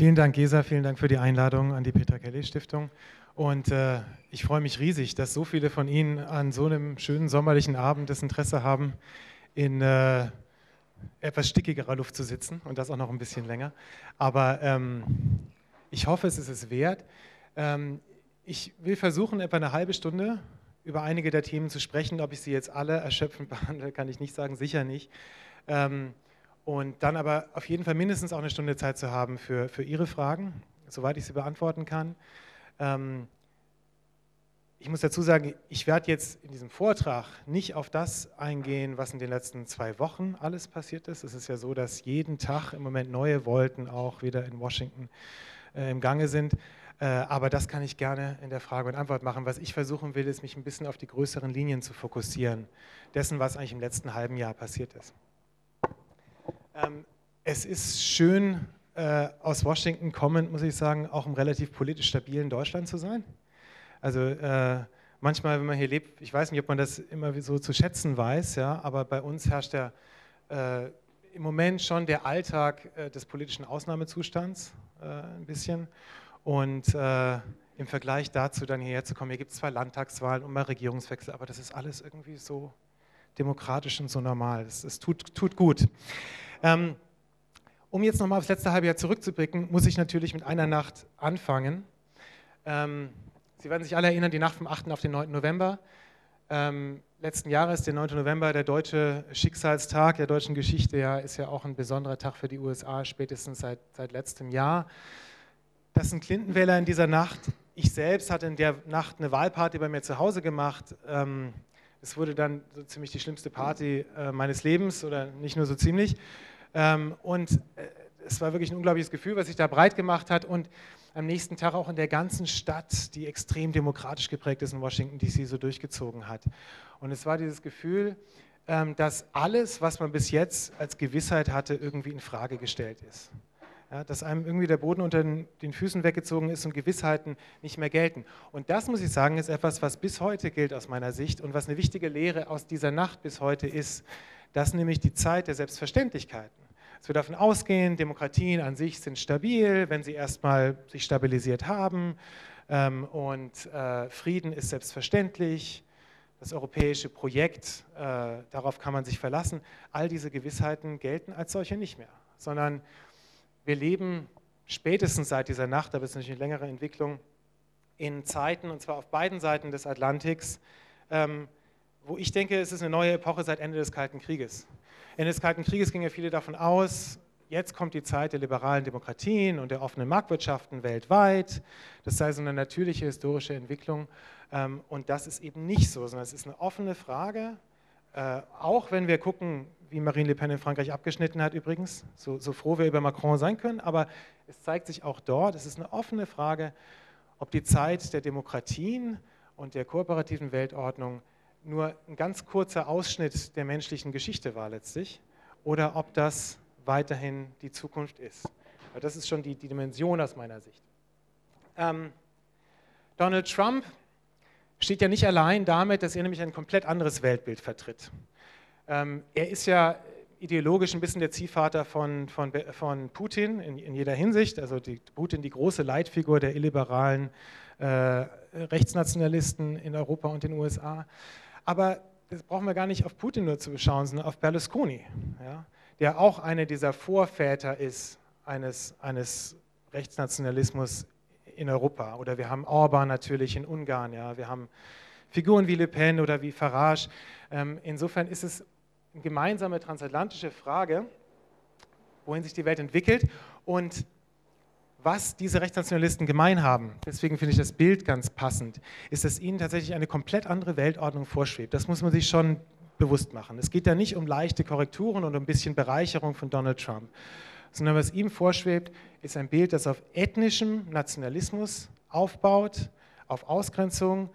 Vielen Dank, Gesa, vielen Dank für die Einladung an die Petra Kelly Stiftung. Und äh, ich freue mich riesig, dass so viele von Ihnen an so einem schönen sommerlichen Abend das Interesse haben, in äh, etwas stickigerer Luft zu sitzen und das auch noch ein bisschen länger. Aber ähm, ich hoffe, es ist es wert. Ähm, ich will versuchen, etwa eine halbe Stunde über einige der Themen zu sprechen. Ob ich sie jetzt alle erschöpfend behandle, kann ich nicht sagen, sicher nicht. Ähm, und dann aber auf jeden Fall mindestens auch eine Stunde Zeit zu haben für, für Ihre Fragen, soweit ich sie beantworten kann. Ähm, ich muss dazu sagen, ich werde jetzt in diesem Vortrag nicht auf das eingehen, was in den letzten zwei Wochen alles passiert ist. Es ist ja so, dass jeden Tag im Moment neue Wolken auch wieder in Washington äh, im Gange sind. Äh, aber das kann ich gerne in der Frage und Antwort machen. Was ich versuchen will, ist, mich ein bisschen auf die größeren Linien zu fokussieren, dessen, was eigentlich im letzten halben Jahr passiert ist. Ähm, es ist schön, äh, aus Washington kommend, muss ich sagen, auch im relativ politisch stabilen Deutschland zu sein. Also äh, manchmal, wenn man hier lebt, ich weiß nicht, ob man das immer so zu schätzen weiß, ja, aber bei uns herrscht der, äh, im Moment schon der Alltag äh, des politischen Ausnahmezustands äh, ein bisschen. Und äh, im Vergleich dazu dann hierher zu kommen, hier gibt es zwar Landtagswahlen und mal Regierungswechsel, aber das ist alles irgendwie so demokratisch und so normal. Es tut, tut gut. Ähm, um jetzt nochmal aufs letzte halbe Jahr zurückzublicken, muss ich natürlich mit einer Nacht anfangen. Ähm, Sie werden sich alle erinnern, die Nacht vom 8. auf den 9. November. Ähm, letzten Jahres, der 9. November, der deutsche Schicksalstag der deutschen Geschichte, ja, ist ja auch ein besonderer Tag für die USA, spätestens seit, seit letztem Jahr. Das sind Clinton-Wähler in dieser Nacht. Ich selbst hatte in der Nacht eine Wahlparty bei mir zu Hause gemacht. Ähm, es wurde dann so ziemlich die schlimmste Party äh, meines Lebens oder nicht nur so ziemlich. Ähm, und äh, es war wirklich ein unglaubliches Gefühl, was sich da breit gemacht hat. Und am nächsten Tag auch in der ganzen Stadt, die extrem demokratisch geprägt ist in Washington, DC, so durchgezogen hat. Und es war dieses Gefühl, ähm, dass alles, was man bis jetzt als Gewissheit hatte, irgendwie in Frage gestellt ist. Ja, dass einem irgendwie der Boden unter den Füßen weggezogen ist und Gewissheiten nicht mehr gelten. Und das, muss ich sagen, ist etwas, was bis heute gilt aus meiner Sicht und was eine wichtige Lehre aus dieser Nacht bis heute ist, dass nämlich die Zeit der Selbstverständlichkeiten dass wir davon ausgehen, Demokratien an sich sind stabil, wenn sie erstmal sich stabilisiert haben. Ähm, und äh, Frieden ist selbstverständlich. Das europäische Projekt, äh, darauf kann man sich verlassen. All diese Gewissheiten gelten als solche nicht mehr, sondern wir leben spätestens seit dieser Nacht, aber es ist natürlich eine längere Entwicklung, in Zeiten, und zwar auf beiden Seiten des Atlantiks, ähm, wo ich denke, es ist eine neue Epoche seit Ende des Kalten Krieges. Ende des Kalten Krieges gingen ja viele davon aus, jetzt kommt die Zeit der liberalen Demokratien und der offenen Marktwirtschaften weltweit. Das sei so eine natürliche historische Entwicklung. Ähm, und das ist eben nicht so, sondern es ist eine offene Frage. Äh, auch wenn wir gucken, wie Marine Le Pen in Frankreich abgeschnitten hat übrigens, so, so froh wir über Macron sein können, aber es zeigt sich auch dort, es ist eine offene Frage, ob die Zeit der Demokratien und der kooperativen Weltordnung nur ein ganz kurzer Ausschnitt der menschlichen Geschichte war letztlich oder ob das weiterhin die Zukunft ist. Das ist schon die, die Dimension aus meiner Sicht. Ähm, Donald Trump steht ja nicht allein damit, dass er nämlich ein komplett anderes Weltbild vertritt. Ähm, er ist ja ideologisch ein bisschen der Ziehvater von, von, von Putin in, in, jeder Hinsicht. Also die, Putin, die große Leitfigur der illiberalen äh, Rechtsnationalisten in Europa und den USA. Aber das brauchen wir gar nicht auf Putin nur zu beschauen, sondern auf Berlusconi, ja, der auch einer dieser Vorväter ist eines, eines Rechtsnationalismus in Europa. Oder wir haben Orban natürlich in Ungarn, ja, wir haben Figuren wie Le Pen oder wie Farage. Ähm, insofern ist es eine gemeinsame transatlantische Frage, wohin sich die Welt entwickelt. Und was diese Rechtsnationalisten gemein haben, deswegen finde ich das Bild ganz passend, ist, dass ihnen tatsächlich eine komplett andere Weltordnung vorschwebt. Das muss man sich schon bewusst machen. Es geht da nicht um leichte Korrekturen und um ein bisschen Bereicherung von Donald Trump, sondern was ihm vorschwebt, ist ein Bild, das auf ethnischem Nationalismus aufbaut, auf Ausgrenzung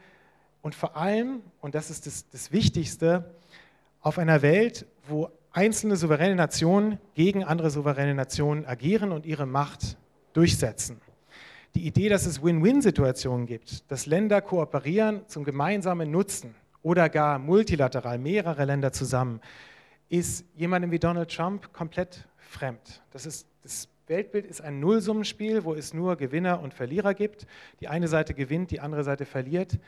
und vor allem, und das ist das, das Wichtigste, auf einer Welt, wo einzelne souveräne Nationen gegen andere souveräne Nationen agieren und ihre Macht durchsetzen. Die Idee, dass es Win-Win-Situationen gibt, dass Länder kooperieren zum gemeinsamen Nutzen oder gar multilateral mehrere Länder zusammen, ist jemandem wie Donald Trump komplett fremd. Das, ist, das Weltbild ist ein Nullsummenspiel, wo es nur Gewinner und Verlierer gibt. Die eine Seite gewinnt, die andere Seite verliert.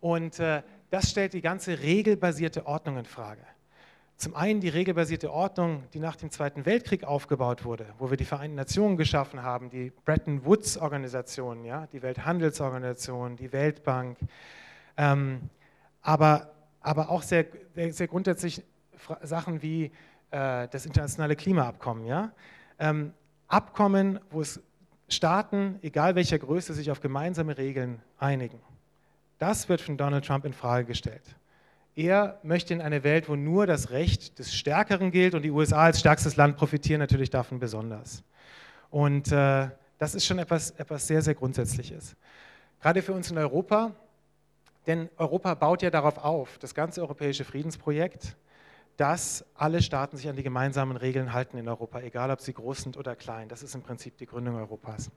Und äh, das stellt die ganze regelbasierte Ordnung in Frage. Zum einen die regelbasierte Ordnung, die nach dem Zweiten Weltkrieg aufgebaut wurde, wo wir die Vereinten Nationen geschaffen haben, die Bretton Woods-Organisation, ja, die Welthandelsorganisation, die Weltbank, ähm, aber, aber auch sehr, sehr grundsätzlich Sachen wie äh, das internationale Klimaabkommen. Ja? Ähm, Abkommen, wo es Staaten, egal welcher Größe, sich auf gemeinsame Regeln einigen. Das wird von Donald Trump in Frage gestellt. Er möchte in eine Welt, wo nur das Recht des Stärkeren gilt und die USA als stärkstes Land profitieren natürlich davon besonders. Und äh, das ist schon etwas, etwas sehr, sehr Grundsätzliches. Gerade für uns in Europa, denn Europa baut ja darauf auf, das ganze europäische Friedensprojekt, dass alle Staaten sich an die gemeinsamen Regeln halten in Europa, egal ob sie groß sind oder klein. Das ist im Prinzip die Gründung Europas.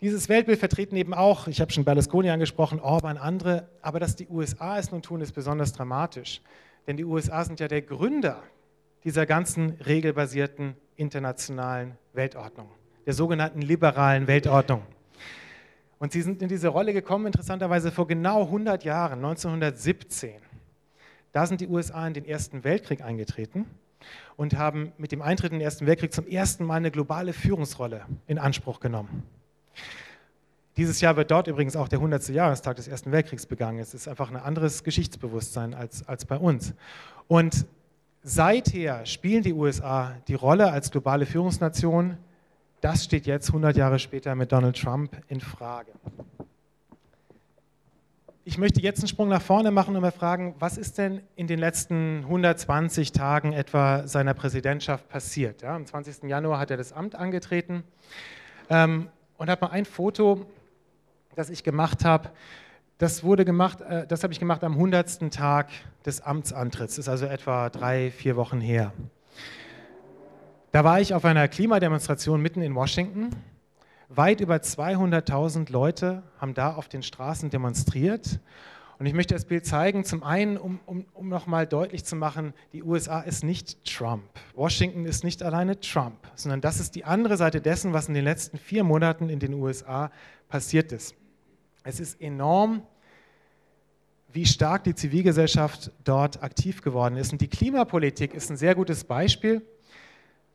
Dieses Weltbild vertreten eben auch, ich habe schon Berlusconi angesprochen, Orban, andere, aber dass die USA es nun tun, ist besonders dramatisch. Denn die USA sind ja der Gründer dieser ganzen regelbasierten internationalen Weltordnung, der sogenannten liberalen Weltordnung. Und sie sind in diese Rolle gekommen, interessanterweise vor genau 100 Jahren, 1917. Da sind die USA in den Ersten Weltkrieg eingetreten und haben mit dem Eintritt in den Ersten Weltkrieg zum ersten Mal eine globale Führungsrolle in Anspruch genommen. Dieses Jahr wird dort übrigens auch der 100. Jahrestag des Ersten Weltkriegs begangen. Es ist einfach ein anderes Geschichtsbewusstsein als, als bei uns. Und seither spielen die USA die Rolle als globale Führungsnation. Das steht jetzt 100 Jahre später mit Donald Trump in Frage. Ich möchte jetzt einen Sprung nach vorne machen und mal fragen, was ist denn in den letzten 120 Tagen etwa seiner Präsidentschaft passiert? Ja, am 20. Januar hat er das Amt angetreten ähm, und hat mal ein Foto das ich gemacht habe, das wurde gemacht, äh, das habe ich gemacht am 100. Tag des Amtsantritts. Das ist also etwa drei, vier Wochen her. Da war ich auf einer Klimademonstration mitten in Washington. Weit über 200.000 Leute haben da auf den Straßen demonstriert. Und ich möchte das Bild zeigen, zum einen, um, um, um nochmal deutlich zu machen, die USA ist nicht Trump. Washington ist nicht alleine Trump, sondern das ist die andere Seite dessen, was in den letzten vier Monaten in den USA passiert ist. Es ist enorm, wie stark die Zivilgesellschaft dort aktiv geworden ist. Und die Klimapolitik ist ein sehr gutes Beispiel,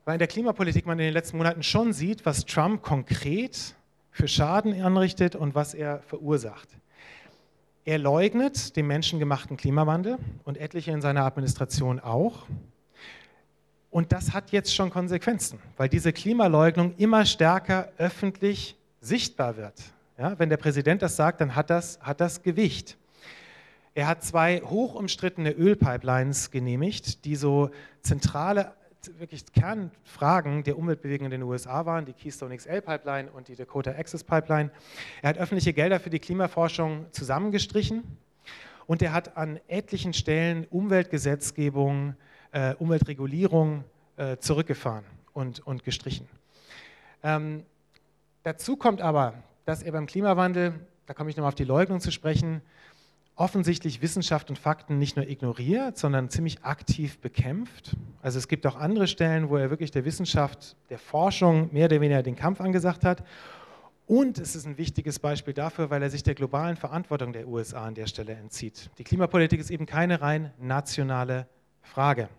weil in der Klimapolitik man in den letzten Monaten schon sieht, was Trump konkret für Schaden anrichtet und was er verursacht. Er leugnet den menschengemachten Klimawandel und etliche in seiner Administration auch. Und das hat jetzt schon Konsequenzen, weil diese Klimaleugnung immer stärker öffentlich sichtbar wird. Ja, wenn der Präsident das sagt, dann hat das, hat das Gewicht. Er hat zwei hoch umstrittene Ölpipelines genehmigt, die so zentrale, wirklich Kernfragen der Umweltbewegung in den USA waren, die Keystone XL Pipeline und die Dakota Access Pipeline. Er hat öffentliche Gelder für die Klimaforschung zusammengestrichen und er hat an etlichen Stellen Umweltgesetzgebung, äh, Umweltregulierung äh, zurückgefahren und, und gestrichen. Ähm, dazu kommt aber, dass er beim Klimawandel, da komme ich nochmal auf die Leugnung zu sprechen, offensichtlich Wissenschaft und Fakten nicht nur ignoriert, sondern ziemlich aktiv bekämpft. Also es gibt auch andere Stellen, wo er wirklich der Wissenschaft, der Forschung mehr oder weniger den Kampf angesagt hat. Und es ist ein wichtiges Beispiel dafür, weil er sich der globalen Verantwortung der USA an der Stelle entzieht. Die Klimapolitik ist eben keine rein nationale Frage.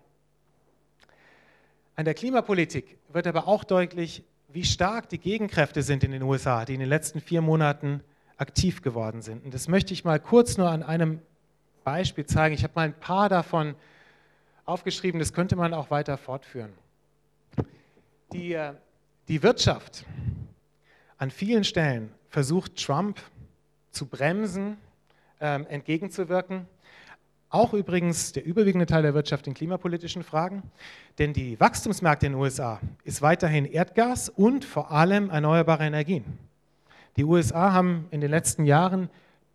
An der Klimapolitik wird aber auch deutlich, wie stark die Gegenkräfte sind in den USA, die in den letzten vier Monaten aktiv geworden sind. Und das möchte ich mal kurz nur an einem Beispiel zeigen. Ich habe mal ein paar davon aufgeschrieben, das könnte man auch weiter fortführen. Die, äh, die Wirtschaft an vielen Stellen versucht Trump zu bremsen, ähm, entgegenzuwirken. Auch übrigens der überwiegende Teil der Wirtschaft in klimapolitischen Fragen, denn die Wachstumsmärkte in den USA ist weiterhin Erdgas und vor allem erneuerbare Energien. Die USA haben in den letzten Jahren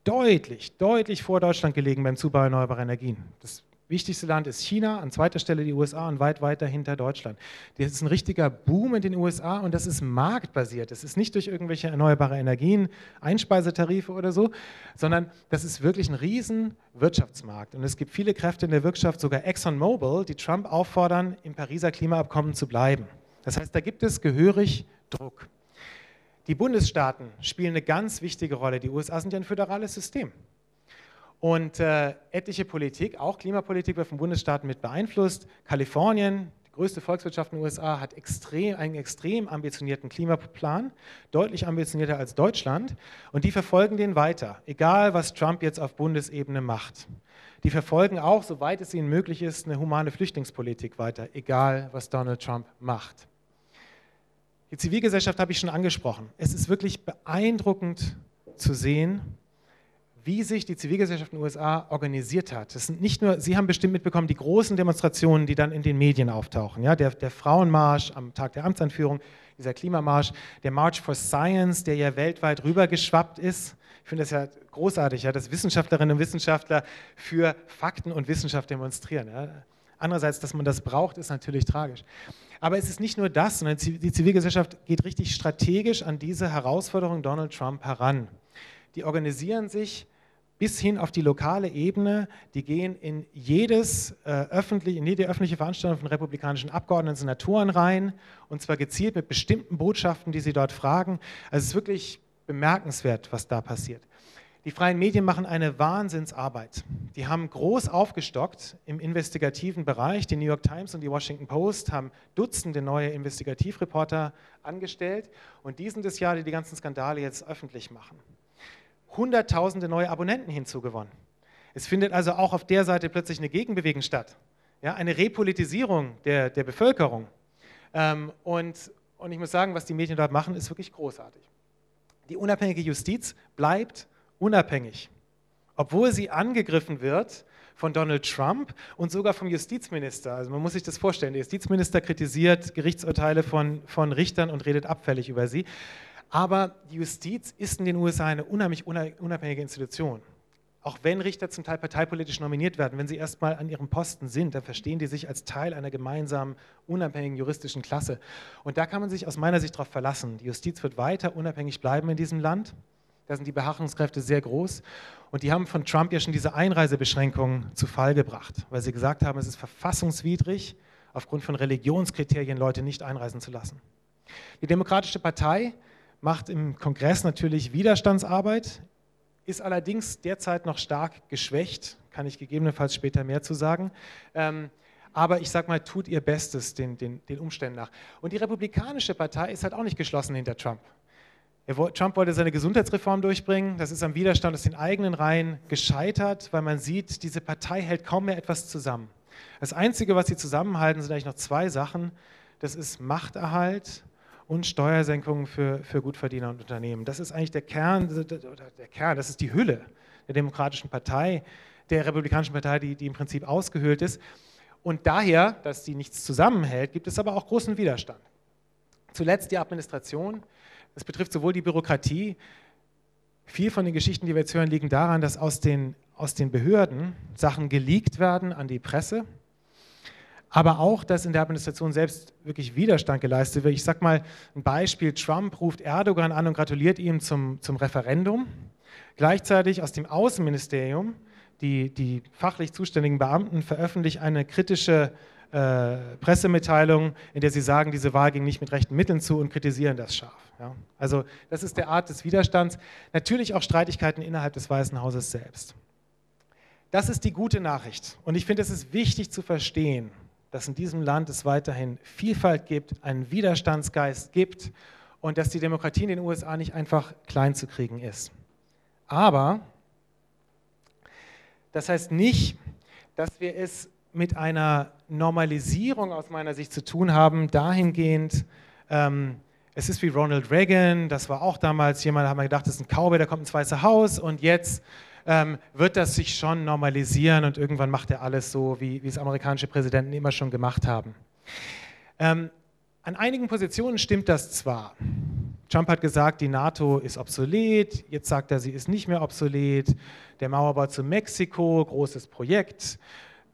deutlich, deutlich vor Deutschland gelegen beim Zubau erneuerbarer Energien. Das wichtigste Land ist China, an zweiter Stelle die USA und weit weiter hinter Deutschland. Das ist ein richtiger Boom in den USA und das ist marktbasiert. Das ist nicht durch irgendwelche erneuerbare Energien, Einspeisetarife oder so, sondern das ist wirklich ein riesen Wirtschaftsmarkt. Und es gibt viele Kräfte in der Wirtschaft, sogar ExxonMobil, die Trump auffordern, im Pariser Klimaabkommen zu bleiben. Das heißt, da gibt es gehörig Druck. Die Bundesstaaten spielen eine ganz wichtige Rolle. Die USA sind ja ein föderales System. Und äh, etliche Politik, auch Klimapolitik, wird von Bundesstaaten mit beeinflusst. Kalifornien, die größte Volkswirtschaft in den USA, hat extrem, einen extrem ambitionierten Klimaplan, deutlich ambitionierter als Deutschland. Und die verfolgen den weiter, egal was Trump jetzt auf Bundesebene macht. Die verfolgen auch, soweit es ihnen möglich ist, eine humane Flüchtlingspolitik weiter, egal was Donald Trump macht. Die Zivilgesellschaft habe ich schon angesprochen. Es ist wirklich beeindruckend zu sehen, wie sich die Zivilgesellschaft in den USA organisiert hat. Das sind nicht nur, Sie haben bestimmt mitbekommen, die großen Demonstrationen, die dann in den Medien auftauchen. Ja, der, der Frauenmarsch am Tag der Amtsanführung, dieser Klimamarsch, der March for Science, der ja weltweit rübergeschwappt ist. Ich finde das ja großartig, ja, dass Wissenschaftlerinnen und Wissenschaftler für Fakten und Wissenschaft demonstrieren. Ja. Andererseits, dass man das braucht, ist natürlich tragisch. Aber es ist nicht nur das, sondern die Zivilgesellschaft geht richtig strategisch an diese Herausforderung Donald Trump heran. Die organisieren sich bis hin auf die lokale Ebene. Die gehen in, jedes, äh, öffentlich, in jede öffentliche Veranstaltung von republikanischen Abgeordneten, Senatoren rein und zwar gezielt mit bestimmten Botschaften, die sie dort fragen. Also es ist wirklich bemerkenswert, was da passiert. Die freien Medien machen eine Wahnsinnsarbeit. Die haben groß aufgestockt im investigativen Bereich. Die New York Times und die Washington Post haben Dutzende neue Investigativreporter angestellt und die sind das Jahr, die die ganzen Skandale jetzt öffentlich machen. Hunderttausende neue Abonnenten hinzugewonnen. Es findet also auch auf der Seite plötzlich eine Gegenbewegung statt. Ja, eine Repolitisierung der, der Bevölkerung. Ähm, und, und ich muss sagen, was die Medien dort machen, ist wirklich großartig. Die unabhängige Justiz bleibt unabhängig, obwohl sie angegriffen wird von Donald Trump und sogar vom Justizminister. Also man muss sich das vorstellen, der Justizminister kritisiert Gerichtsurteile von, von Richtern und redet abfällig über sie. Aber die Justiz ist in den USA eine unheimlich unabhängige Institution. Auch wenn Richter zum Teil parteipolitisch nominiert werden, wenn sie erstmal an ihrem Posten sind, dann verstehen die sich als Teil einer gemeinsamen, unabhängigen juristischen Klasse. Und da kann man sich aus meiner Sicht darauf verlassen. Die Justiz wird weiter unabhängig bleiben in diesem Land. Da sind die Beharrungskräfte sehr groß. Und die haben von Trump ja schon diese Einreisebeschränkungen zu Fall gebracht, weil sie gesagt haben, es ist verfassungswidrig, aufgrund von Religionskriterien Leute nicht einreisen zu lassen. Die Demokratische Partei macht im Kongress natürlich Widerstandsarbeit, ist allerdings derzeit noch stark geschwächt, kann ich gegebenenfalls später mehr zu sagen. Ähm, aber ich sage mal, tut ihr Bestes den, den, den Umständen nach. Und die Republikanische Partei ist halt auch nicht geschlossen hinter Trump. Trump wollte seine Gesundheitsreform durchbringen. Das ist am Widerstand aus den eigenen Reihen gescheitert, weil man sieht, diese Partei hält kaum mehr etwas zusammen. Das Einzige, was sie zusammenhalten, sind eigentlich noch zwei Sachen. Das ist Machterhalt und Steuersenkungen für, für Gutverdiener und Unternehmen. Das ist eigentlich der Kern, der Kern, das ist die Hülle der Demokratischen Partei, der Republikanischen Partei, die, die im Prinzip ausgehöhlt ist. Und daher, dass sie nichts zusammenhält, gibt es aber auch großen Widerstand. Zuletzt die Administration. Das betrifft sowohl die Bürokratie, viel von den Geschichten, die wir jetzt hören, liegen daran, dass aus den, aus den Behörden Sachen geleakt werden an die Presse, aber auch, dass in der Administration selbst wirklich Widerstand geleistet wird. Ich sage mal ein Beispiel, Trump ruft Erdogan an und gratuliert ihm zum, zum Referendum. Gleichzeitig aus dem Außenministerium, die, die fachlich zuständigen Beamten veröffentlichen eine kritische äh, Pressemitteilung, in der sie sagen, diese Wahl ging nicht mit rechten Mitteln zu und kritisieren das scharf. Ja. Also das ist der Art des Widerstands. Natürlich auch Streitigkeiten innerhalb des Weißen Hauses selbst. Das ist die gute Nachricht. Und ich finde, es ist wichtig zu verstehen, dass in diesem Land es weiterhin Vielfalt gibt, einen Widerstandsgeist gibt und dass die Demokratie in den USA nicht einfach klein zu kriegen ist. Aber das heißt nicht, dass wir es mit einer Normalisierung aus meiner Sicht zu tun haben, dahingehend, ähm, es ist wie Ronald Reagan, das war auch damals jemand, da haben wir gedacht, das ist ein Cowboy, der kommt ins Weiße Haus und jetzt ähm, wird das sich schon normalisieren und irgendwann macht er alles so, wie, wie es amerikanische Präsidenten immer schon gemacht haben. Ähm, an einigen Positionen stimmt das zwar. Trump hat gesagt, die NATO ist obsolet, jetzt sagt er, sie ist nicht mehr obsolet. Der Mauerbau zu Mexiko, großes Projekt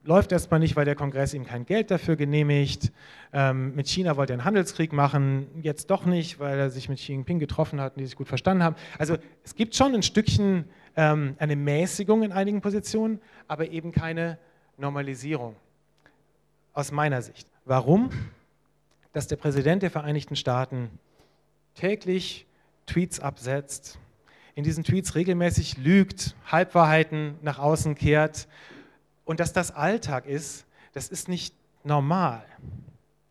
läuft erstmal nicht, weil der Kongress ihm kein Geld dafür genehmigt. Ähm, mit China wollte er einen Handelskrieg machen, jetzt doch nicht, weil er sich mit Xi Jinping getroffen hat und die sich gut verstanden haben. Also es gibt schon ein Stückchen ähm, eine Mäßigung in einigen Positionen, aber eben keine Normalisierung aus meiner Sicht. Warum? dass der Präsident der Vereinigten Staaten täglich Tweets absetzt, in diesen Tweets regelmäßig lügt, Halbwahrheiten nach außen kehrt und dass das Alltag ist, das ist nicht normal.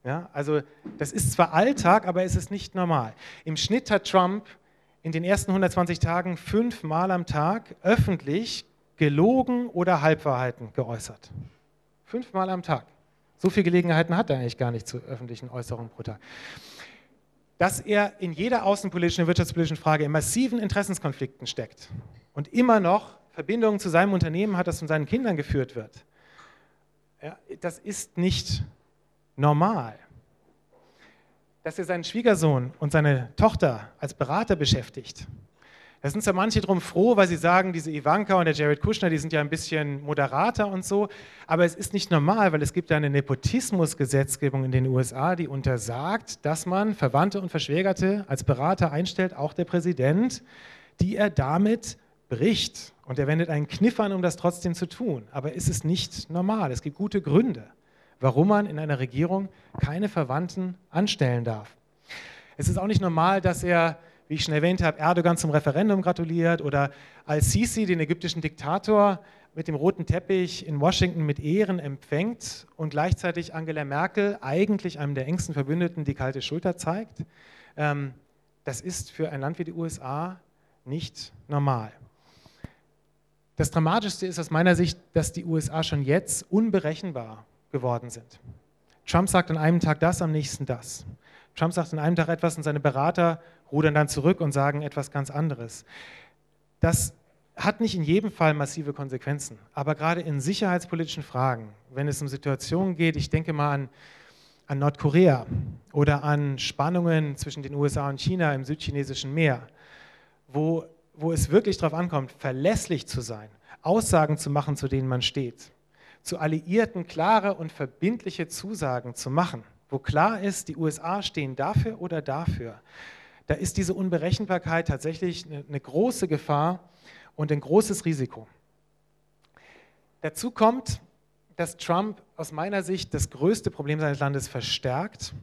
Ja, also das ist zwar Alltag, aber es ist nicht normal. Im Schnitt hat Trump in den ersten 120 Tagen fünfmal am Tag öffentlich gelogen oder Halbwahrheiten geäußert. Fünfmal am Tag. So viele Gelegenheiten hat er eigentlich gar nicht zu öffentlichen Äußerungen pro Tag. Dass er in jeder außenpolitischen und wirtschaftspolitischen Frage in massiven Interessenskonflikten steckt und immer noch Verbindungen zu seinem Unternehmen hat, das von seinen Kindern geführt wird, ja, das ist nicht normal. Dass er seinen Schwiegersohn und seine Tochter als Berater beschäftigt, da sind zwar manche drum froh, weil sie sagen, diese Ivanka und der Jared Kushner, die sind ja ein bisschen moderater und so, aber es ist nicht normal, weil es gibt ja eine Nepotismusgesetzgebung in den USA, die untersagt, dass man Verwandte und Verschwägerte als Berater einstellt, auch der Präsident, die er damit bricht. Und er wendet einen Kniff an, um das trotzdem zu tun. Aber es ist nicht normal. Es gibt gute Gründe, warum man in einer Regierung keine Verwandten anstellen darf. Es ist auch nicht normal, dass er wie ich schon erwähnt habe, Erdogan zum Referendum gratuliert oder al-Sisi, den ägyptischen Diktator, mit dem roten Teppich in Washington mit Ehren empfängt und gleichzeitig Angela Merkel, eigentlich einem der engsten Verbündeten, die kalte Schulter zeigt. Ähm, das ist für ein Land wie die USA nicht normal. Das Dramatischste ist aus meiner Sicht, dass die USA schon jetzt unberechenbar geworden sind. Trump sagt an einem Tag das, am nächsten das. Trump sagt an einem Tag etwas und seine Berater rudern dann zurück und sagen etwas ganz anderes. Das hat nicht in jedem Fall massive Konsequenzen, aber gerade in sicherheitspolitischen Fragen, wenn es um Situationen geht, ich denke mal an, an Nordkorea oder an Spannungen zwischen den USA und China im südchinesischen Meer, wo, wo es wirklich darauf ankommt, verlässlich zu sein, Aussagen zu machen, zu denen man steht, zu Alliierten klare und verbindliche Zusagen zu machen, wo klar ist, die USA stehen dafür oder dafür, da ist diese Unberechenbarkeit tatsächlich eine große Gefahr und ein großes Risiko. Dazu kommt, dass Trump aus meiner Sicht das größte Problem seines Landes verstärkt.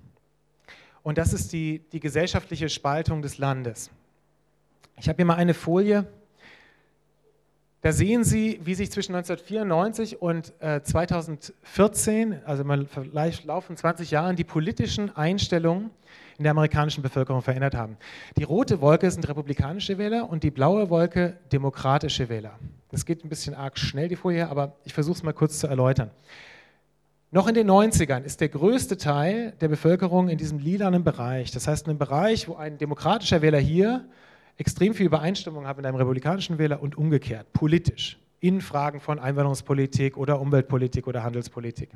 Und das ist die, die gesellschaftliche Spaltung des Landes. Ich habe hier mal eine Folie. Da sehen Sie, wie sich zwischen 1994 und äh, 2014, also mal vielleicht laufen 20 Jahren, die politischen Einstellungen in der amerikanischen Bevölkerung verändert haben. Die rote Wolke sind republikanische Wähler und die blaue Wolke demokratische Wähler. Das geht ein bisschen arg schnell, die Folie, aber ich versuche es mal kurz zu erläutern. Noch in den 90ern ist der größte Teil der Bevölkerung in diesem lilanen Bereich. Das heißt, in einem Bereich, wo ein demokratischer Wähler hier extrem viel Übereinstimmung hat mit einem republikanischen Wähler und umgekehrt, politisch, in Fragen von Einwanderungspolitik oder Umweltpolitik oder Handelspolitik.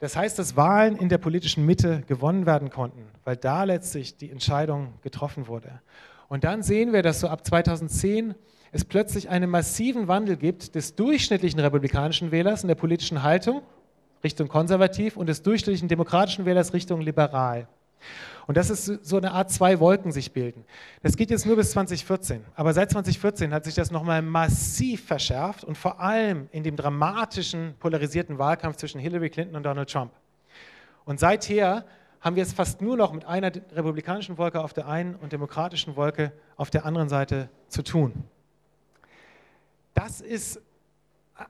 Das heißt, dass Wahlen in der politischen Mitte gewonnen werden konnten, weil da letztlich die Entscheidung getroffen wurde. Und dann sehen wir, dass so ab 2010 es plötzlich einen massiven Wandel gibt des durchschnittlichen republikanischen Wählers in der politischen Haltung Richtung konservativ und des durchschnittlichen demokratischen Wählers Richtung liberal. Und das ist so eine Art zwei Wolken sich bilden. Das geht jetzt nur bis 2014. Aber seit 2014 hat sich das nochmal massiv verschärft und vor allem in dem dramatischen, polarisierten Wahlkampf zwischen Hillary Clinton und Donald Trump. Und seither haben wir es fast nur noch mit einer republikanischen Wolke auf der einen und demokratischen Wolke auf der anderen Seite zu tun. Das ist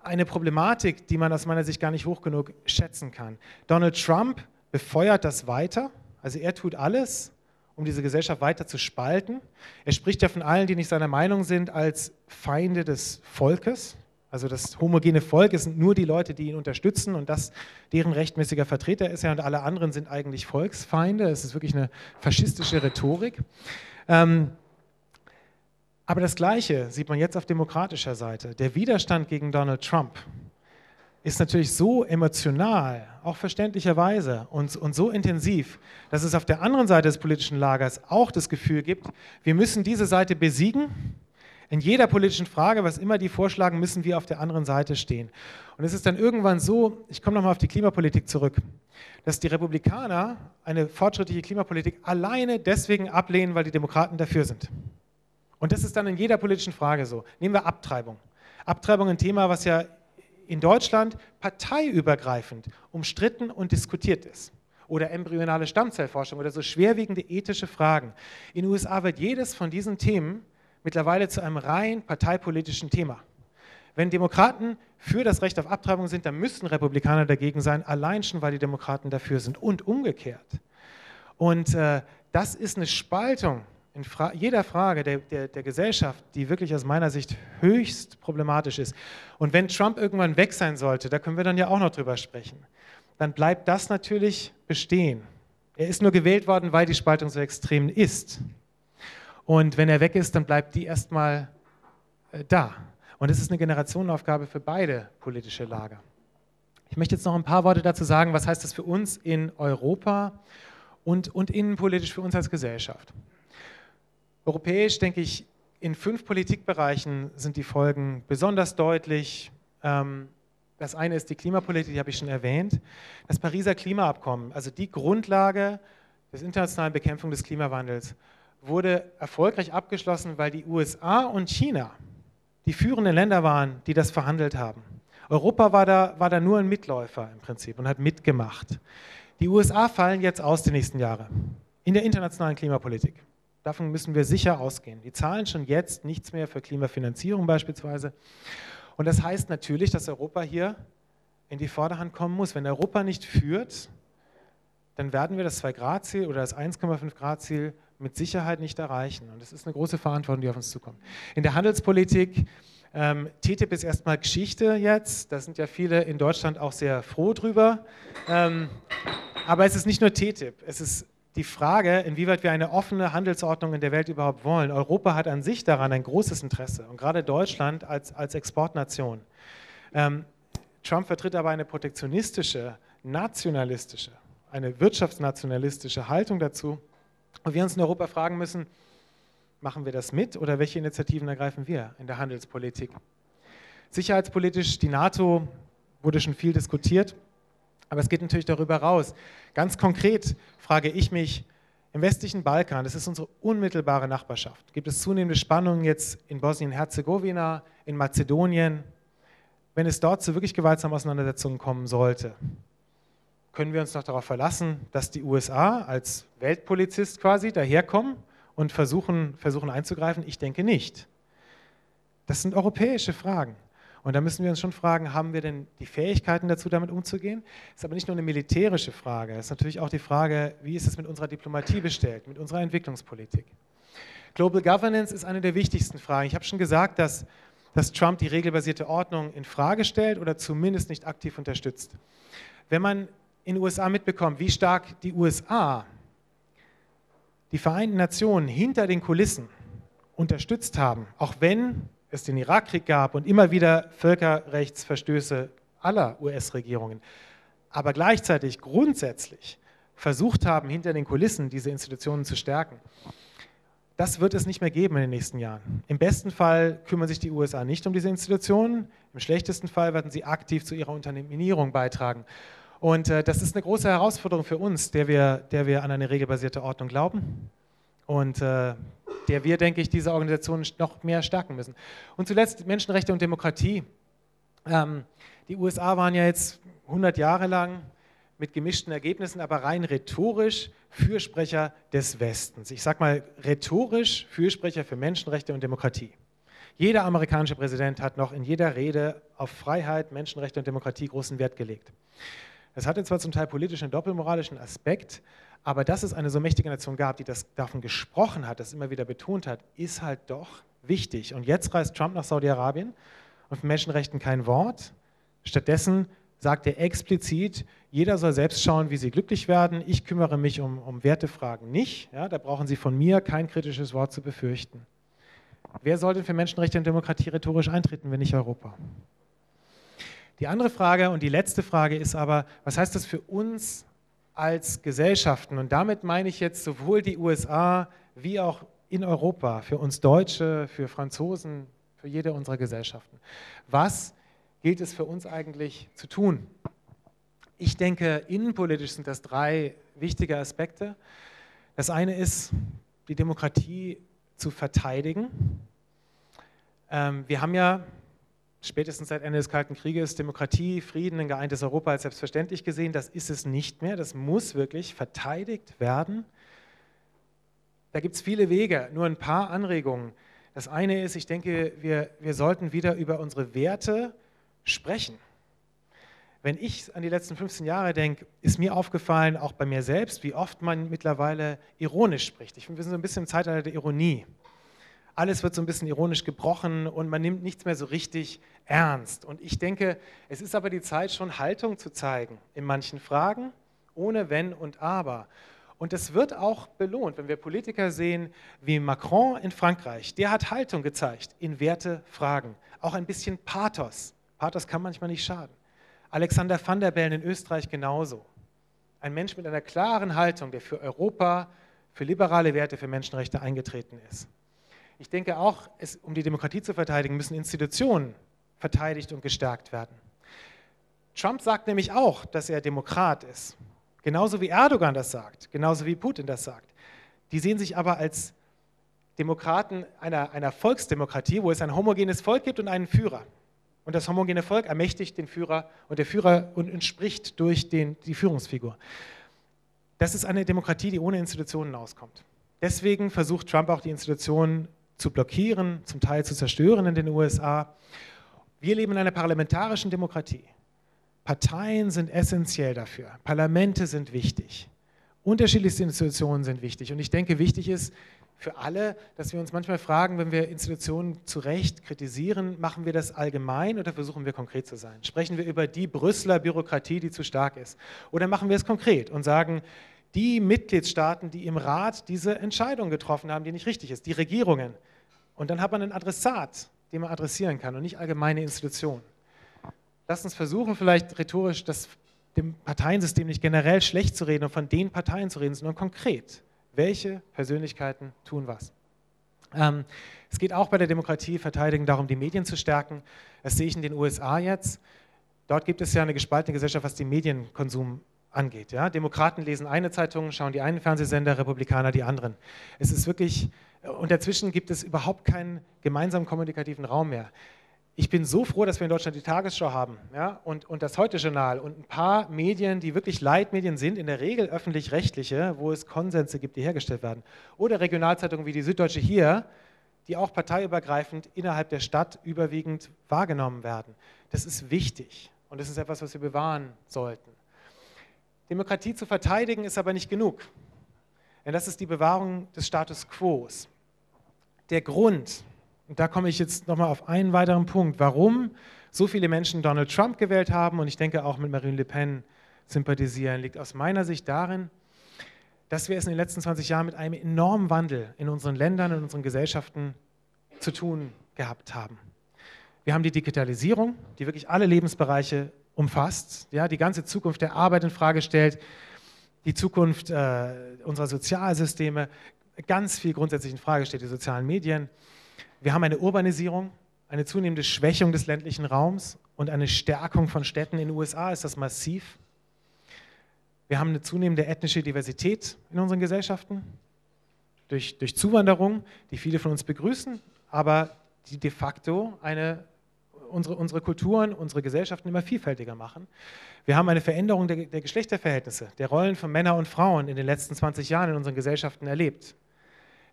eine Problematik, die man aus meiner Sicht gar nicht hoch genug schätzen kann. Donald Trump befeuert das weiter also er tut alles, um diese Gesellschaft weiter zu spalten. Er spricht ja von allen, die nicht seiner Meinung sind, als Feinde des Volkes. Also das homogene Volk sind nur die Leute, die ihn unterstützen und das deren rechtmäßiger Vertreter ist er und alle anderen sind eigentlich Volksfeinde. Es ist wirklich eine faschistische Rhetorik. Ähm, aber das Gleiche sieht man jetzt auf demokratischer Seite. Der Widerstand gegen Donald Trump ist natürlich so emotional, auch verständlicherweise und, und so intensiv, dass es auf der anderen Seite des politischen Lagers auch das Gefühl gibt, wir müssen diese Seite besiegen. In jeder politischen Frage, was immer die vorschlagen, müssen wir auf der anderen Seite stehen. Und es ist dann irgendwann so, ich komme nochmal auf die Klimapolitik zurück, dass die Republikaner eine fortschrittliche Klimapolitik alleine deswegen ablehnen, weil die Demokraten dafür sind. Und das ist dann in jeder politischen Frage so. Nehmen wir Abtreibung. Abtreibung ein Thema, was ja in Deutschland parteiübergreifend umstritten und diskutiert ist. oder embryonale Stammzellforschung oder so schwerwiegende ethische Fragen. In den USA wird jedes von diesen Themen mittlerweile zu einem rein parteipolitischen Thema. Wenn Demokraten für das Recht auf Abtreibung sind, dann müssen Republikaner dagegen sein, allein schon, weil die Demokraten dafür sind und umgekehrt. Und äh, das ist eine Spaltung in Fra jeder Frage der, der, der, Gesellschaft, die wirklich aus meiner Sicht höchst problematisch ist. Und wenn Trump irgendwann weg sein sollte, da können wir dann ja auch noch drüber sprechen, dann bleibt das natürlich bestehen. Er ist nur gewählt worden, weil die Spaltung so extrem ist. Und wenn er weg ist, dann bleibt die erstmal äh, da. Und es ist eine Generationenaufgabe für beide politische Lager. Ich möchte jetzt noch ein paar Worte dazu sagen, was heißt das für uns in Europa und, und innenpolitisch für uns als Gesellschaft. Europäisch denke ich, in fünf Politikbereichen sind die Folgen besonders deutlich. Ähm, das eine ist die Klimapolitik, die habe ich schon erwähnt. Das Pariser Klimaabkommen, also die Grundlage der internationalen Bekämpfung des Klimawandels, wurde erfolgreich abgeschlossen, weil die USA und China die führenden Länder waren, die das verhandelt haben. Europa war da, war da nur ein Mitläufer im Prinzip und hat mitgemacht. Die USA fallen jetzt aus die nächsten Jahre in der internationalen Klimapolitik. Davon müssen wir sicher ausgehen. Die zahlen schon jetzt nichts mehr für Klimafinanzierung beispielsweise. Und das heißt natürlich, dass Europa hier in die Vorderhand kommen muss. Wenn Europa nicht führt, dann werden wir das 2-Grad-Ziel oder das 1,5-Grad-Ziel mit Sicherheit nicht erreichen. Und das ist eine große Verantwortung, die auf uns zukommt. In der Handelspolitik, ähm, TTIP ist erstmal Geschichte jetzt. Da sind ja viele in Deutschland auch sehr froh drüber. Ähm, aber es ist nicht nur TTIP. Es ist die Frage, inwieweit wir eine offene Handelsordnung in der Welt überhaupt wollen. Europa hat an sich daran ein großes Interesse und gerade Deutschland als, als Exportnation. Ähm, Trump vertritt aber eine protektionistische, nationalistische, eine wirtschaftsnationalistische Haltung dazu. Und wir uns in Europa fragen müssen, machen wir das mit oder welche Initiativen ergreifen wir in der Handelspolitik? Sicherheitspolitisch, die NATO wurde schon viel diskutiert, aber es geht natürlich darüber raus. Ganz konkret frage ich mich, im westlichen Balkan, das ist unsere unmittelbare Nachbarschaft, gibt es zunehmende Spannungen jetzt in Bosnien-Herzegowina, in Mazedonien. Wenn es dort zu wirklich gewaltsamen Auseinandersetzungen kommen sollte, können wir uns noch darauf verlassen, dass die USA als Weltpolizist quasi daherkommen und versuchen, versuchen einzugreifen? Ich denke nicht. Das sind europäische Fragen. Und da müssen wir uns schon fragen, haben wir denn die Fähigkeiten dazu, damit umzugehen? Das ist aber nicht nur eine militärische Frage, es ist natürlich auch die Frage, wie ist es mit unserer Diplomatie bestellt, mit unserer Entwicklungspolitik. Global Governance ist eine der wichtigsten Fragen. Ich habe schon gesagt, dass, dass Trump die regelbasierte Ordnung in Frage stellt oder zumindest nicht aktiv unterstützt. Wenn man in den USA mitbekommen, wie stark die USA die Vereinten Nationen hinter den Kulissen unterstützt haben, auch wenn es den Irakkrieg gab und immer wieder Völkerrechtsverstöße aller US-Regierungen, aber gleichzeitig grundsätzlich versucht haben, hinter den Kulissen diese Institutionen zu stärken. Das wird es nicht mehr geben in den nächsten Jahren. Im besten Fall kümmern sich die USA nicht um diese Institutionen, im schlechtesten Fall werden sie aktiv zu ihrer Unterminierung beitragen. Und äh, das ist eine große Herausforderung für uns, der wir, der wir an eine regelbasierte Ordnung glauben und äh, der wir, denke ich, diese Organisation noch mehr stärken müssen. Und zuletzt Menschenrechte und Demokratie. Ähm, die USA waren ja jetzt 100 Jahre lang mit gemischten Ergebnissen, aber rein rhetorisch Fürsprecher des Westens. Ich sage mal rhetorisch Fürsprecher für Menschenrechte und Demokratie. Jeder amerikanische Präsident hat noch in jeder Rede auf Freiheit, Menschenrechte und Demokratie großen Wert gelegt. Das hatte zwar zum Teil politischen und doppelmoralischen Aspekt, aber dass es eine so mächtige Nation gab, die das davon gesprochen hat, das immer wieder betont hat, ist halt doch wichtig. Und jetzt reist Trump nach Saudi-Arabien und von Menschenrechten kein Wort. Stattdessen sagt er explizit, jeder soll selbst schauen, wie sie glücklich werden. Ich kümmere mich um, um Wertefragen nicht. Ja, da brauchen Sie von mir kein kritisches Wort zu befürchten. Wer soll denn für Menschenrechte und Demokratie rhetorisch eintreten, wenn nicht Europa? Die andere Frage und die letzte Frage ist aber, was heißt das für uns als Gesellschaften? Und damit meine ich jetzt sowohl die USA wie auch in Europa, für uns Deutsche, für Franzosen, für jede unserer Gesellschaften. Was gilt es für uns eigentlich zu tun? Ich denke, innenpolitisch sind das drei wichtige Aspekte. Das eine ist, die Demokratie zu verteidigen. Ähm, wir haben ja spätestens seit Ende des Kalten Krieges Demokratie, Frieden, ein geeintes Europa als selbstverständlich gesehen. Das ist es nicht mehr. Das muss wirklich verteidigt werden. Da gibt es viele Wege, nur ein paar Anregungen. Das eine ist, ich denke, wir, wir sollten wieder über unsere Werte sprechen. Wenn ich an die letzten 15 Jahre denke, ist mir aufgefallen, auch bei mir selbst, wie oft man mittlerweile ironisch spricht. Ich finde, wir sind so ein bisschen im Zeitalter der Ironie. Alles wird so ein bisschen ironisch gebrochen und man nimmt nichts mehr so richtig ernst. Und ich denke, es ist aber die Zeit, schon Haltung zu zeigen in manchen Fragen, ohne Wenn und Aber. Und es wird auch belohnt, wenn wir Politiker sehen wie Macron in Frankreich. Der hat Haltung gezeigt in Wertefragen. Auch ein bisschen Pathos. Pathos kann manchmal nicht schaden. Alexander van der Bellen in Österreich genauso. Ein Mensch mit einer klaren Haltung, der für Europa, für liberale Werte, für Menschenrechte eingetreten ist. Ich denke auch, es, um die Demokratie zu verteidigen, müssen Institutionen verteidigt und gestärkt werden. Trump sagt nämlich auch, dass er Demokrat ist. Genauso wie Erdogan das sagt, genauso wie Putin das sagt. Die sehen sich aber als Demokraten einer, einer Volksdemokratie, wo es ein homogenes Volk gibt und einen Führer. Und das homogene Volk ermächtigt den Führer und der Führer entspricht durch den, die Führungsfigur. Das ist eine Demokratie, die ohne Institutionen auskommt. Deswegen versucht Trump auch die Institutionen zu blockieren, zum Teil zu zerstören in den USA. Wir leben in einer parlamentarischen Demokratie. Parteien sind essentiell dafür. Parlamente sind wichtig. Unterschiedlichste Institutionen sind wichtig. Und ich denke, wichtig ist, für alle, dass wir uns manchmal fragen, wenn wir Institutionen zu Recht kritisieren, machen wir das allgemein oder versuchen wir konkret zu sein? Sprechen wir über die Brüsseler Bürokratie, die zu stark ist? Oder machen wir es konkret und sagen, die Mitgliedstaaten, die im Rat diese Entscheidung getroffen haben, die nicht richtig ist, die Regierungen. Und dann hat man einen Adressat, den man adressieren kann und nicht allgemeine Institutionen. Lass uns versuchen, vielleicht rhetorisch das dem Parteiensystem nicht generell schlecht zu reden und von den Parteien zu reden, sondern konkret welche Persönlichkeiten tun was? Ähm, es geht auch bei der Demokratieverteidigung darum, die Medien zu stärken. Das sehe ich in den USA jetzt. Dort gibt es ja eine gespaltene Gesellschaft, was den Medienkonsum angeht. Ja? Demokraten lesen eine Zeitung, schauen die einen Fernsehsender, Republikaner die anderen. Es ist wirklich, und dazwischen gibt es überhaupt keinen gemeinsamen kommunikativen Raum mehr ich bin so froh, dass wir in Deutschland die Tagesschau haben ja, und, und das Heute-Journal und ein paar Medien, die wirklich Leitmedien sind, in der Regel öffentlich-rechtliche, wo es Konsense gibt, die hergestellt werden. Oder Regionalzeitungen wie die Süddeutsche hier, die auch parteiübergreifend innerhalb der Stadt überwiegend wahrgenommen werden. Das ist wichtig und das ist etwas, was wir bewahren sollten. Demokratie zu verteidigen ist aber nicht genug, denn das ist die Bewahrung des Status quo. Der Grund, und da komme ich jetzt nochmal auf einen weiteren Punkt, warum so viele Menschen Donald Trump gewählt haben und ich denke auch mit Marine Le Pen sympathisieren, liegt aus meiner Sicht darin, dass wir es in den letzten 20 Jahren mit einem enormen Wandel in unseren Ländern und unseren Gesellschaften zu tun gehabt haben. Wir haben die Digitalisierung, die wirklich alle Lebensbereiche umfasst, ja, die ganze Zukunft der Arbeit in Frage stellt, die Zukunft äh, unserer Sozialsysteme ganz viel grundsätzlich in Frage stellt, die sozialen Medien. Wir haben eine Urbanisierung, eine zunehmende Schwächung des ländlichen Raums und eine Stärkung von Städten. In den USA ist das massiv. Wir haben eine zunehmende ethnische Diversität in unseren Gesellschaften durch, durch Zuwanderung, die viele von uns begrüßen, aber die de facto eine, unsere, unsere Kulturen, unsere Gesellschaften immer vielfältiger machen. Wir haben eine Veränderung der, der Geschlechterverhältnisse, der Rollen von Männern und Frauen in den letzten 20 Jahren in unseren Gesellschaften erlebt.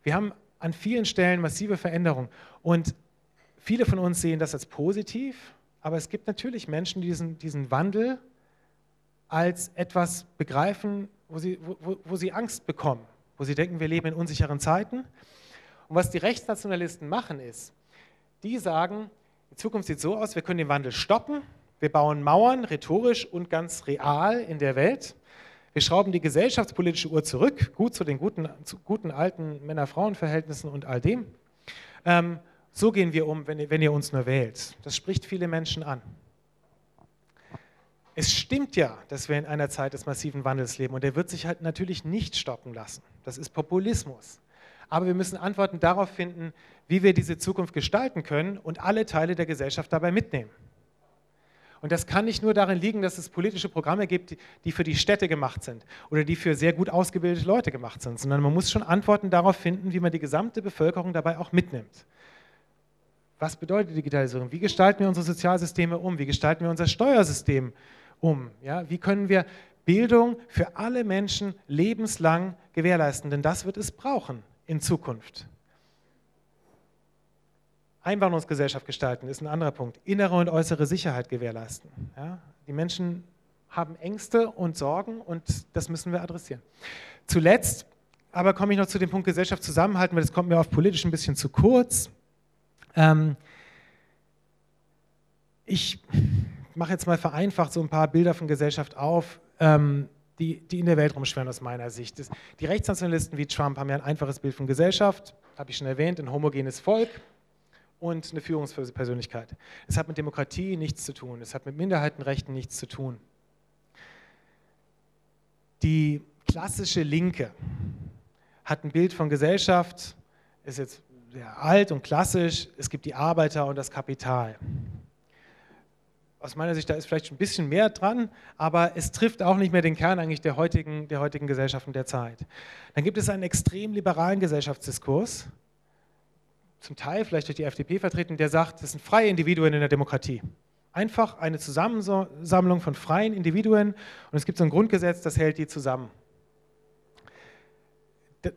Wir haben an vielen Stellen massive Veränderungen. Und viele von uns sehen das als positiv, aber es gibt natürlich Menschen, die diesen, diesen Wandel als etwas begreifen, wo sie, wo, wo sie Angst bekommen, wo sie denken, wir leben in unsicheren Zeiten. Und was die Rechtsnationalisten machen, ist, die sagen, die Zukunft sieht so aus, wir können den Wandel stoppen, wir bauen Mauern, rhetorisch und ganz real in der Welt. Wir schrauben die gesellschaftspolitische Uhr zurück, gut zu den guten, zu guten alten Männer-Frauen-Verhältnissen und all dem. Ähm, so gehen wir um, wenn ihr, wenn ihr uns nur wählt. Das spricht viele Menschen an. Es stimmt ja, dass wir in einer Zeit des massiven Wandels leben und der wird sich halt natürlich nicht stoppen lassen. Das ist Populismus. Aber wir müssen Antworten darauf finden, wie wir diese Zukunft gestalten können und alle Teile der Gesellschaft dabei mitnehmen. Und das kann nicht nur darin liegen, dass es politische Programme gibt, die für die Städte gemacht sind oder die für sehr gut ausgebildete Leute gemacht sind, sondern man muss schon Antworten darauf finden, wie man die gesamte Bevölkerung dabei auch mitnimmt. was bedeutet Digitalisierung? Wie gestalten wir unsere Sozialsysteme um? Wie gestalten wir unser Steuersystem um? Ja, wie können wir Bildung für alle Menschen lebenslang gewährleisten? Denn das wird es brauchen in Zukunft. Einwanderungsgesellschaft gestalten ist ein anderer Punkt. Innere und äußere Sicherheit gewährleisten. Ja, die Menschen haben Ängste und Sorgen und das müssen wir adressieren. Zuletzt aber komme ich noch zu dem Punkt Gesellschaft zusammenhalten, weil das kommt mir auf politisch ein bisschen zu kurz. Ähm, ich mache jetzt mal vereinfacht so ein paar Bilder von Gesellschaft auf, ähm, die, die in der Welt rumschwirren aus meiner Sicht. Die Rechtsnationalisten wie Trump haben ja ein einfaches Bild von Gesellschaft, habe ich schon erwähnt, ein homogenes Volk und eine Führungspersönlichkeit. Es hat mit Demokratie nichts zu tun, es hat mit Minderheitenrechten nichts zu tun. Die klassische Linke hat ein Bild von Gesellschaft, ist jetzt sehr alt und klassisch, es gibt die Arbeiter und das Kapital. Aus meiner Sicht, da ist vielleicht ein bisschen mehr dran, aber es trifft auch nicht mehr den Kern eigentlich der heutigen, der heutigen Gesellschaften der Zeit. Dann gibt es einen extrem liberalen Gesellschaftsdiskurs, zum Teil vielleicht durch die FDP vertreten, der sagt, das sind freie Individuen in der Demokratie. Einfach eine Zusammensammlung von freien Individuen und es gibt so ein Grundgesetz, das hält die zusammen.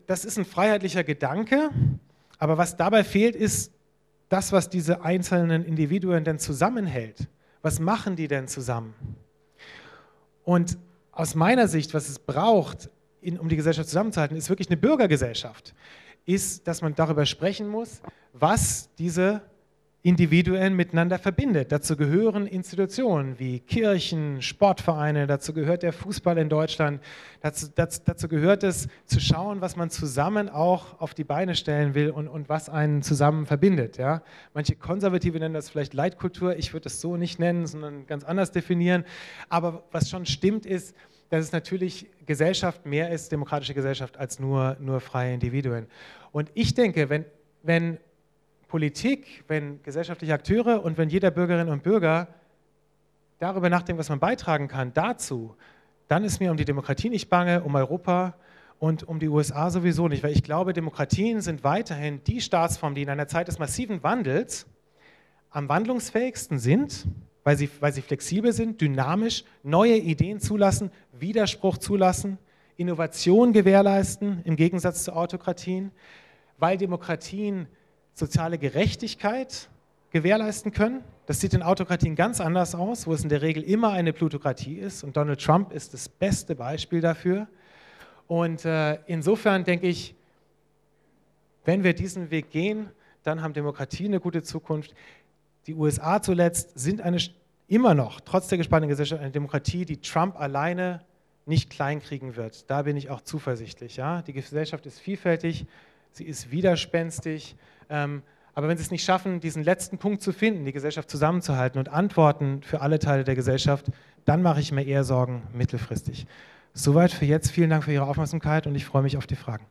Das ist ein freiheitlicher Gedanke, aber was dabei fehlt, ist das, was diese einzelnen Individuen denn zusammenhält. Was machen die denn zusammen? Und aus meiner Sicht, was es braucht, um die Gesellschaft zusammenzuhalten, ist wirklich eine Bürgergesellschaft. Ist, dass man darüber sprechen muss, was diese Individuen miteinander verbindet. Dazu gehören Institutionen wie Kirchen, Sportvereine, dazu gehört der Fußball in Deutschland, dazu, dazu, dazu, gehört es zu schauen, was man zusammen auch auf die Beine stellen will und, und was einen zusammen verbindet. Ja? Manche Konservative nennen das vielleicht Leitkultur, ich würde es so nicht nennen, sondern ganz anders definieren. Aber was schon stimmt ist, dass es natürlich Gesellschaft mehr ist, demokratische Gesellschaft, als nur, nur freie Individuen. Und ich denke, wenn, wenn Politik, wenn gesellschaftliche Akteure und wenn jeder Bürgerin und Bürger darüber nachdenkt, was man beitragen kann dazu, dann ist mir um die Demokratie nicht bange, um Europa und um die USA sowieso nicht, weil ich glaube, Demokratien sind weiterhin die Staatsformen, die in einer Zeit des massiven Wandels am wandlungsfähigsten sind, weil sie, weil sie flexibel sind, dynamisch, neue Ideen zulassen, Widerspruch zulassen, Innovation gewährleisten im Gegensatz zu Autokratien, weil Demokratien soziale Gerechtigkeit gewährleisten können. Das sieht in Autokratien ganz anders aus, wo es in der Regel immer eine Plutokratie ist. Und Donald Trump ist das beste Beispiel dafür. Und äh, insofern denke ich, wenn wir diesen Weg gehen, dann haben Demokratien eine gute Zukunft. Die USA zuletzt sind eine, immer noch, trotz der gespannten Gesellschaft, eine Demokratie, die Trump alleine nicht kleinkriegen wird. Da bin ich auch zuversichtlich. Ja? Die Gesellschaft ist vielfältig, sie ist widerspenstig. Ähm, aber wenn sie es nicht schaffen, diesen letzten Punkt zu finden, die Gesellschaft zusammenzuhalten und Antworten für alle Teile der Gesellschaft, dann mache ich mir eher Sorgen mittelfristig. Soweit für jetzt. Vielen Dank für Ihre Aufmerksamkeit und ich freue mich auf die Fragen.